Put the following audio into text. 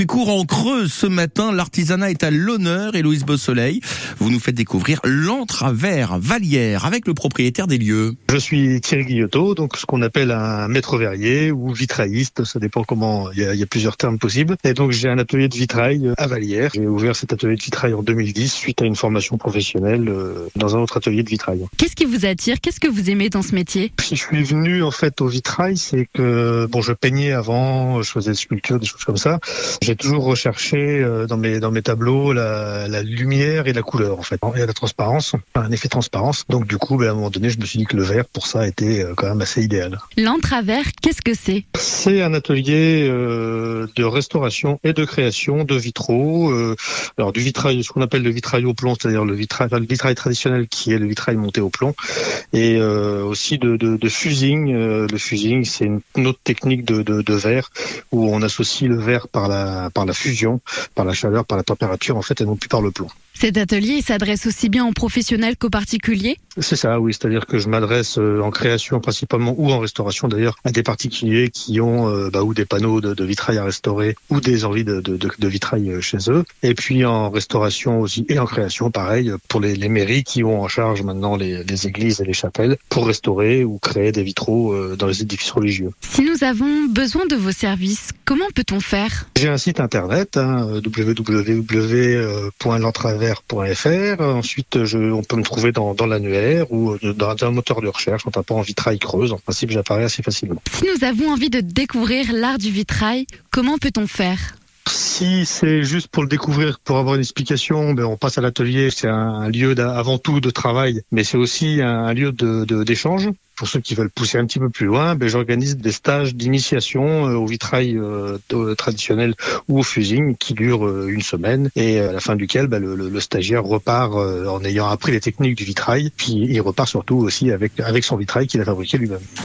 circuit court en Creuse ce matin. L'artisanat est à l'honneur. Héloïse Beausoleil, vous nous faites découvrir l'entravers Valière avec le propriétaire des lieux. Je suis Thierry Guillotot, donc ce qu'on appelle un maître verrier ou vitrailliste, ça dépend comment, il y, a, il y a plusieurs termes possibles. Et donc j'ai un atelier de vitrail à Valière. J'ai ouvert cet atelier de vitrail en 2010 suite à une formation professionnelle euh, dans un autre atelier de vitrail. Qu'est-ce qui vous attire? Qu'est-ce que vous aimez dans ce métier? Si je suis venu en fait au vitrail, c'est que bon, je peignais avant, je faisais des sculptures, des choses comme ça. J'ai toujours recherché euh, dans mes dans mes tableaux la, la lumière et la couleur en fait, et la transparence, un effet transparence. Donc du coup, ben, à un moment donné, je me suis dit que le vert pour ça était euh, quand même assez idéal. L'entravers, qu'est-ce que c'est? C'est un atelier euh, de restauration et de création de vitraux. Euh, alors du vitrail, ce qu'on appelle le vitrail au plomb, c'est-à-dire le vitrail, enfin, le vitrail traditionnel qui est le vitrail monté au plomb, et euh, aussi de, de, de fusing. Euh, le fusing, c'est une, une autre technique de, de, de verre où on associe le verre par la par la fusion, par la chaleur, par la température en fait, et non plus par le plomb. Cet atelier s'adresse aussi bien aux professionnels qu'aux particuliers C'est ça, oui. C'est-à-dire que je m'adresse euh, en création principalement ou en restauration d'ailleurs à des particuliers qui ont euh, bah, ou des panneaux de, de vitrail à restaurer ou des envies de, de, de, de vitrail euh, chez eux. Et puis en restauration aussi et en création, pareil, pour les, les mairies qui ont en charge maintenant les, les églises et les chapelles pour restaurer ou créer des vitraux euh, dans les édifices religieux. Si nous avons besoin de vos services, comment peut-on faire? J'ai un site internet, hein, www.l'entravers.fr. Ensuite, je, on peut me trouver dans, dans l'annuaire ou euh, dans un moteur de recherche en tapant en vitrail creuse. En principe, j'apparais assez facilement. Si nous avons envie de découvrir l'art du vitrail, comment peut-on faire? Si c'est juste pour le découvrir, pour avoir une explication, ben on passe à l'atelier. C'est un lieu avant tout de travail, mais c'est aussi un lieu de- de- d'échange. pour ceux qui veulent pousser un petit peu plus loin, ben j'organise des stages d'initiation euh, au vitrail euh, de- traditionnel ou au fusing qui durent euh, une semaine et à la fin duquel ben, le, le- le stagiaire repart en ayant appris les techniques du vitrail, puis il repart surtout aussi avec, avec son vitrail qu'il a fabriqué lui-même.